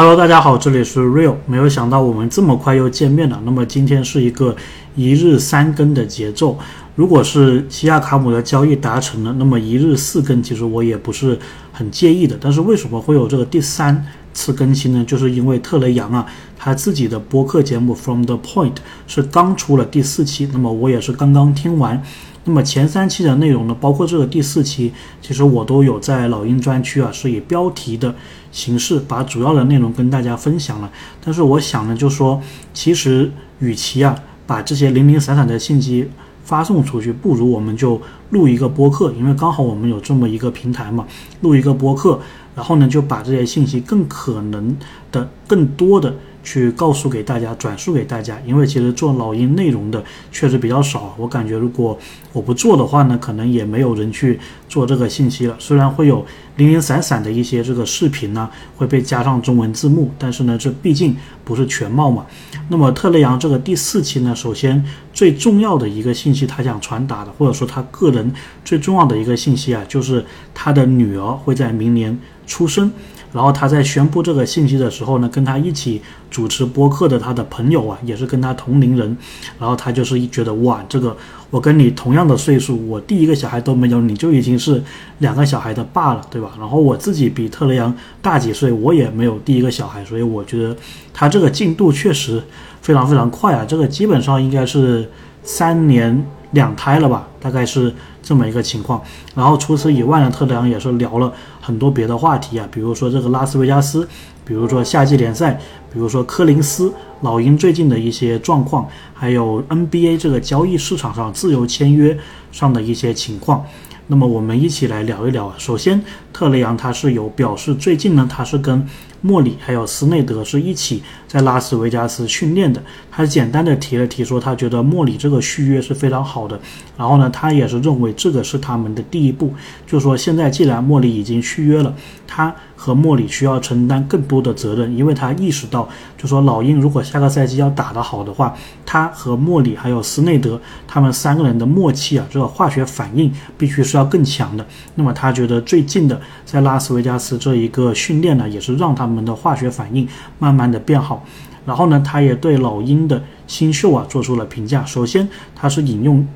Hello，大家好，这里是 Real。没有想到我们这么快又见面了。那么今天是一个一日三更的节奏。如果是西亚卡姆的交易达成了，那么一日四更其实我也不是很介意的。但是为什么会有这个第三次更新呢？就是因为特雷杨啊，他自己的播客节目 From the Point 是刚出了第四期，那么我也是刚刚听完。那么前三期的内容呢，包括这个第四期，其实我都有在老鹰专区啊，是以标题的形式把主要的内容跟大家分享了。但是我想呢，就说其实与其啊把这些零零散散的信息发送出去，不如我们就录一个播客，因为刚好我们有这么一个平台嘛，录一个播客，然后呢就把这些信息更可能的、更多的。去告诉给大家，转述给大家，因为其实做老鹰内容的确实比较少。我感觉如果我不做的话呢，可能也没有人去做这个信息了。虽然会有零零散散的一些这个视频呢会被加上中文字幕，但是呢，这毕竟不是全貌嘛。那么特雷杨这个第四期呢，首先最重要的一个信息，他想传达的，或者说他个人最重要的一个信息啊，就是他的女儿会在明年出生。然后他在宣布这个信息的时候呢，跟他一起主持播客的他的朋友啊，也是跟他同龄人，然后他就是一觉得哇，这个我跟你同样的岁数，我第一个小孩都没有，你就已经是两个小孩的爸了，对吧？然后我自己比特雷杨大几岁，我也没有第一个小孩，所以我觉得他这个进度确实非常非常快啊，这个基本上应该是三年两胎了吧，大概是。这么一个情况，然后除此以外呢，特雷杨也是聊了很多别的话题啊，比如说这个拉斯维加斯，比如说夏季联赛，比如说科林斯老鹰最近的一些状况，还有 NBA 这个交易市场上自由签约上的一些情况。那么我们一起来聊一聊。首先，特雷杨他是有表示，最近呢，他是跟。莫里还有斯内德是一起在拉斯维加斯训练的。他简单的提了提，说他觉得莫里这个续约是非常好的。然后呢，他也是认为这个是他们的第一步，就说现在既然莫里已经续约了，他和莫里需要承担更多的责任，因为他意识到，就说老鹰如果下个赛季要打得好的话，他和莫里还有斯内德他们三个人的默契啊，这个化学反应必须是要更强的。那么他觉得最近的在拉斯维加斯这一个训练呢，也是让他。们的化学反应慢慢的变好，然后呢，他也对老鹰的新秀啊做出了评价。首先，他是引用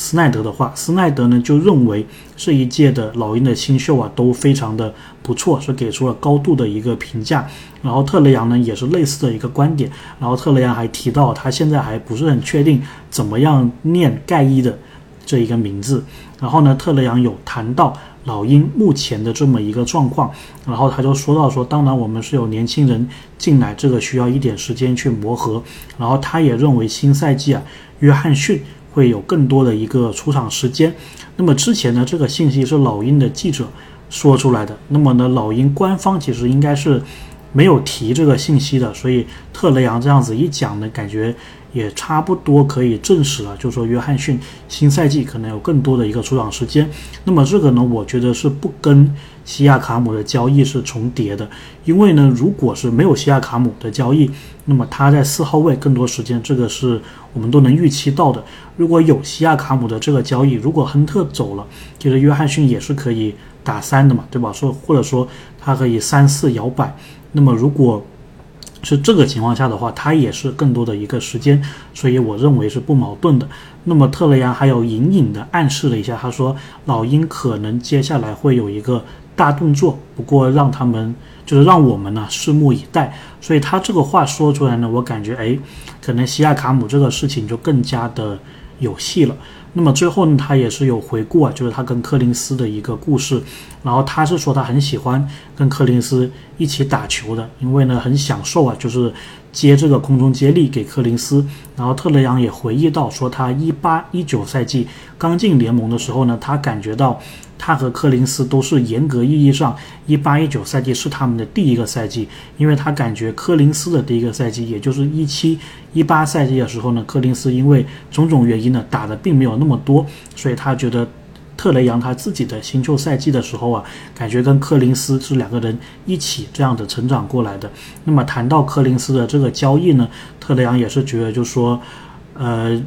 斯奈德的话，斯奈德呢就认为这一届的老鹰的新秀啊都非常的不错，是给出了高度的一个评价。然后特雷杨呢也是类似的一个观点。然后特雷杨还提到，他现在还不是很确定怎么样念盖伊的这一个名字。然后呢，特雷杨有谈到。老鹰目前的这么一个状况，然后他就说到说，当然我们是有年轻人进来，这个需要一点时间去磨合。然后他也认为新赛季啊，约翰逊会有更多的一个出场时间。那么之前呢，这个信息是老鹰的记者说出来的。那么呢，老鹰官方其实应该是没有提这个信息的。所以特雷杨这样子一讲呢，感觉。也差不多可以证实了，就是说约翰逊新赛季可能有更多的一个出场时间。那么这个呢，我觉得是不跟西亚卡姆的交易是重叠的，因为呢，如果是没有西亚卡姆的交易，那么他在四号位更多时间，这个是我们都能预期到的。如果有西亚卡姆的这个交易，如果亨特走了，其实约翰逊也是可以打三的嘛，对吧？说或者说他可以三四摇摆。那么如果是这个情况下的话，他也是更多的一个时间，所以我认为是不矛盾的。那么特雷杨还有隐隐的暗示了一下，他说老鹰可能接下来会有一个大动作，不过让他们就是让我们呢拭目以待。所以他这个话说出来呢，我感觉哎，可能西亚卡姆这个事情就更加的有戏了。那么最后呢，他也是有回顾啊，就是他跟柯林斯的一个故事。然后他是说他很喜欢跟柯林斯一起打球的，因为呢很享受啊，就是接这个空中接力给柯林斯。然后特雷杨也回忆到说，他一八一九赛季刚进联盟的时候呢，他感觉到。他和柯林斯都是严格意义上，一八一九赛季是他们的第一个赛季，因为他感觉柯林斯的第一个赛季，也就是一七一八赛季的时候呢，柯林斯因为种种原因呢，打的并没有那么多，所以他觉得特雷杨他自己的新秀赛季的时候啊，感觉跟柯林斯是两个人一起这样的成长过来的。那么谈到柯林斯的这个交易呢，特雷杨也是觉得就说，呃。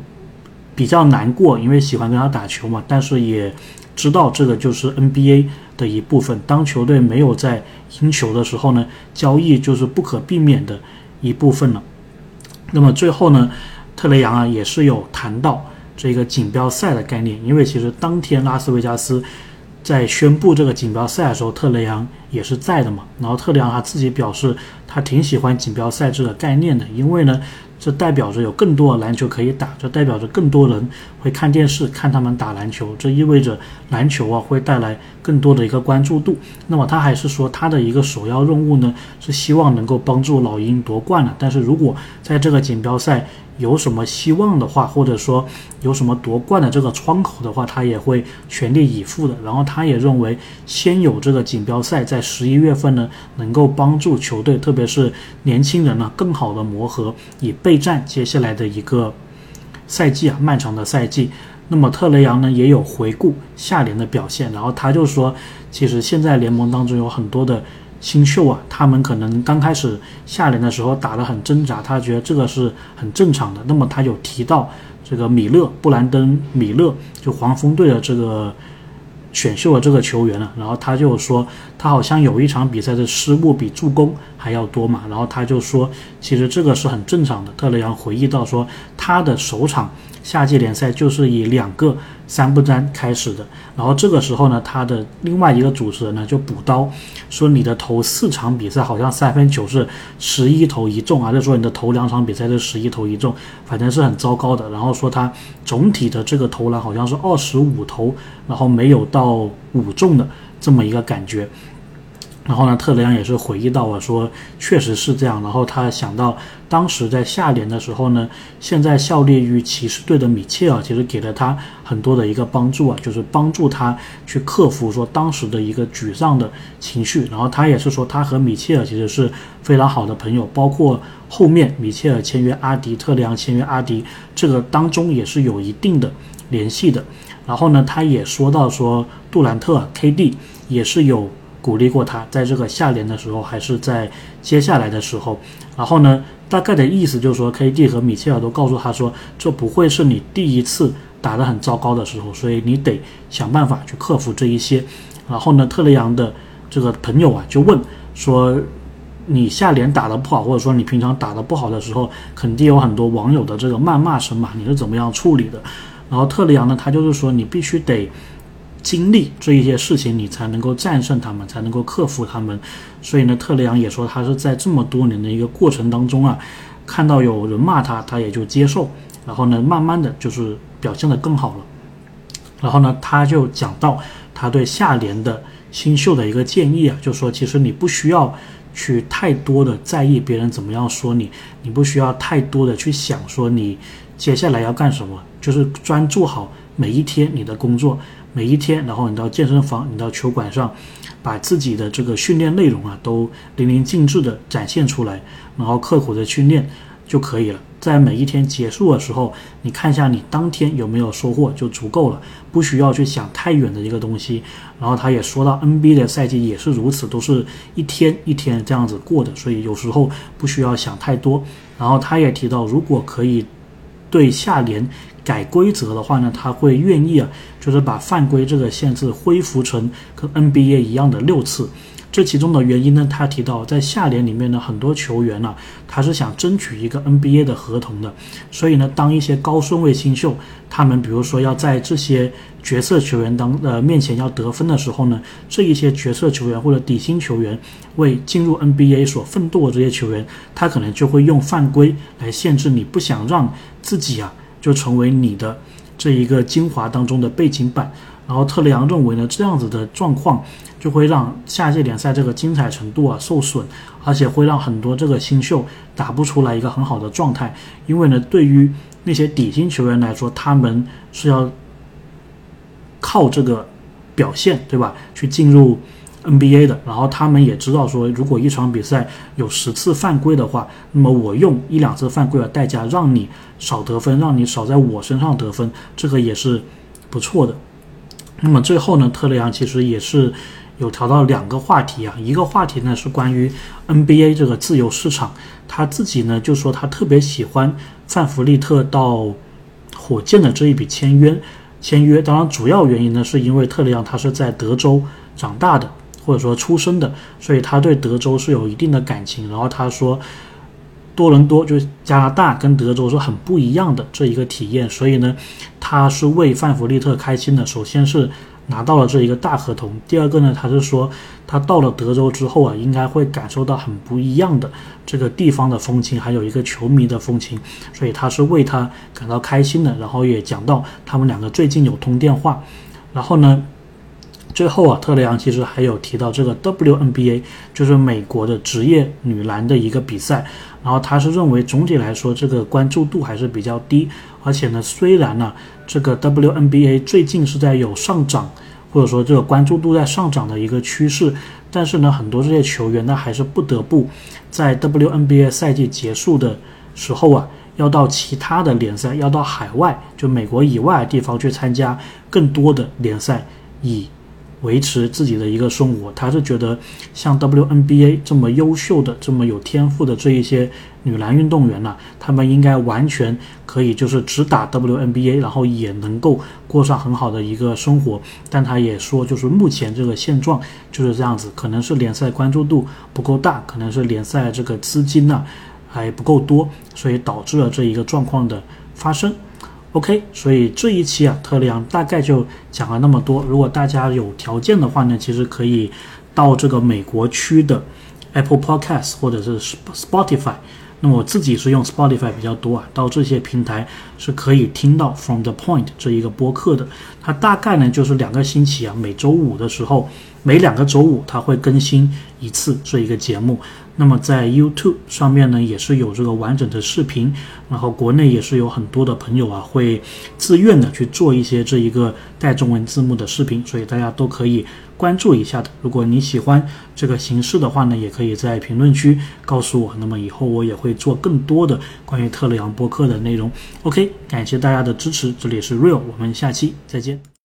比较难过，因为喜欢跟他打球嘛，但是也知道这个就是 NBA 的一部分。当球队没有在赢球的时候呢，交易就是不可避免的一部分了。那么最后呢，特雷杨啊也是有谈到这个锦标赛的概念，因为其实当天拉斯维加斯在宣布这个锦标赛的时候，特雷杨也是在的嘛。然后特里昂他自己表示，他挺喜欢锦标赛这个概念的，因为呢。这代表着有更多的篮球可以打，这代表着更多人会看电视看他们打篮球，这意味着篮球啊会带来更多的一个关注度。那么他还是说他的一个首要任务呢是希望能够帮助老鹰夺冠了。但是如果在这个锦标赛，有什么希望的话，或者说有什么夺冠的这个窗口的话，他也会全力以赴的。然后他也认为，先有这个锦标赛在十一月份呢，能够帮助球队，特别是年轻人呢，更好的磨合，以备战接下来的一个赛季啊，漫长的赛季。那么特雷杨呢，也有回顾下联的表现，然后他就说，其实现在联盟当中有很多的。新秀啊，他们可能刚开始下联的时候打得很挣扎，他觉得这个是很正常的。那么他有提到这个米勒布兰登米勒，就黄蜂队的这个选秀的这个球员了。然后他就说，他好像有一场比赛的失误比助攻还要多嘛。然后他就说，其实这个是很正常的。特雷杨回忆到说，他的首场。夏季联赛就是以两个三不沾开始的，然后这个时候呢，他的另外一个主持人呢就补刀，说你的头四场比赛好像三分球是十一投一中，还是说你的头两场比赛是十一投一中，反正是很糟糕的。然后说他总体的这个投篮好像是二十五投，然后没有到五中的这么一个感觉。然后呢，特雷杨也是回忆到我说，确实是这样。然后他想到当时在下联的时候呢，现在效力于骑士队的米切尔其实给了他很多的一个帮助啊，就是帮助他去克服说当时的一个沮丧的情绪。然后他也是说，他和米切尔其实是非常好的朋友，包括后面米切尔签约阿迪，特雷杨签约阿迪，这个当中也是有一定的联系的。然后呢，他也说到说杜兰特 KD 也是有。鼓励过他，在这个下联的时候，还是在接下来的时候，然后呢，大概的意思就是说，KD 和米切尔都告诉他说，这不会是你第一次打得很糟糕的时候，所以你得想办法去克服这一些。然后呢，特雷杨的这个朋友啊，就问说，你下联打得不好，或者说你平常打得不好的时候，肯定有很多网友的这个谩骂声嘛，你是怎么样处理的？然后特雷杨呢，他就是说，你必须得。经历这一些事情，你才能够战胜他们，才能够克服他们。所以呢，特雷杨也说，他是在这么多年的一个过程当中啊，看到有人骂他，他也就接受，然后呢，慢慢的就是表现的更好了。然后呢，他就讲到他对下联的新秀的一个建议啊，就说其实你不需要去太多的在意别人怎么样说你，你不需要太多的去想说你接下来要干什么，就是专注好每一天你的工作。每一天，然后你到健身房，你到球馆上，把自己的这个训练内容啊都淋漓尽致的展现出来，然后刻苦的训练就可以了。在每一天结束的时候，你看一下你当天有没有收获就足够了，不需要去想太远的一个东西。然后他也说到，NBA 的赛季也是如此，都是一天一天这样子过的，所以有时候不需要想太多。然后他也提到，如果可以对下联。改规则的话呢，他会愿意啊，就是把犯规这个限制恢复成跟 NBA 一样的六次。这其中的原因呢，他提到在下联里面呢，很多球员呢，他是想争取一个 NBA 的合同的。所以呢，当一些高顺位新秀，他们比如说要在这些角色球员当呃面前要得分的时候呢，这一些角色球员或者底薪球员为进入 NBA 所奋斗的这些球员，他可能就会用犯规来限制你，不想让自己啊。就成为你的这一个精华当中的背景板，然后特雷杨认为呢，这样子的状况就会让下届联赛这个精彩程度啊受损，而且会让很多这个新秀打不出来一个很好的状态，因为呢，对于那些底薪球员来说，他们是要靠这个表现，对吧，去进入。NBA 的，然后他们也知道说，如果一场比赛有十次犯规的话，那么我用一两次犯规的代价让你少得分，让你少在我身上得分，这个也是不错的。那么最后呢，特雷杨其实也是有调到两个话题啊，一个话题呢是关于 NBA 这个自由市场，他自己呢就说他特别喜欢范弗利特到火箭的这一笔签约。签约，当然主要原因呢，是因为特雷杨他是在德州长大的，或者说出生的，所以他对德州是有一定的感情。然后他说，多伦多就是加拿大跟德州是很不一样的这一个体验，所以呢，他是为范弗利特开心的。首先是。拿到了这一个大合同。第二个呢，他是说他到了德州之后啊，应该会感受到很不一样的这个地方的风情，还有一个球迷的风情，所以他是为他感到开心的。然后也讲到他们两个最近有通电话。然后呢，最后啊，特雷杨其实还有提到这个 WNBA，就是美国的职业女篮的一个比赛。然后他是认为总体来说这个关注度还是比较低，而且呢，虽然呢。这个 WNBA 最近是在有上涨，或者说这个关注度在上涨的一个趋势，但是呢，很多这些球员呢还是不得不在 WNBA 赛季结束的时候啊，要到其他的联赛，要到海外，就美国以外的地方去参加更多的联赛，以。维持自己的一个生活，他是觉得像 WNBA 这么优秀的、这么有天赋的这一些女篮运动员呢，他们应该完全可以就是只打 WNBA，然后也能够过上很好的一个生活。但他也说，就是目前这个现状就是这样子，可能是联赛关注度不够大，可能是联赛这个资金呢还不够多，所以导致了这一个状况的发生。OK，所以这一期啊，特里昂大概就讲了那么多。如果大家有条件的话呢，其实可以到这个美国区的 Apple Podcast 或者是 Spotify。那我自己是用 Spotify 比较多啊，到这些平台是可以听到 From the Point 这一个播客的。它大概呢就是两个星期啊，每周五的时候，每两个周五它会更新一次这一个节目。那么在 YouTube 上面呢，也是有这个完整的视频，然后国内也是有很多的朋友啊，会自愿的去做一些这一个带中文字幕的视频，所以大家都可以关注一下的。如果你喜欢这个形式的话呢，也可以在评论区告诉我，那么以后我也会做更多的关于特雷杨播客的内容。OK，感谢大家的支持，这里是 Real，我们下期再见。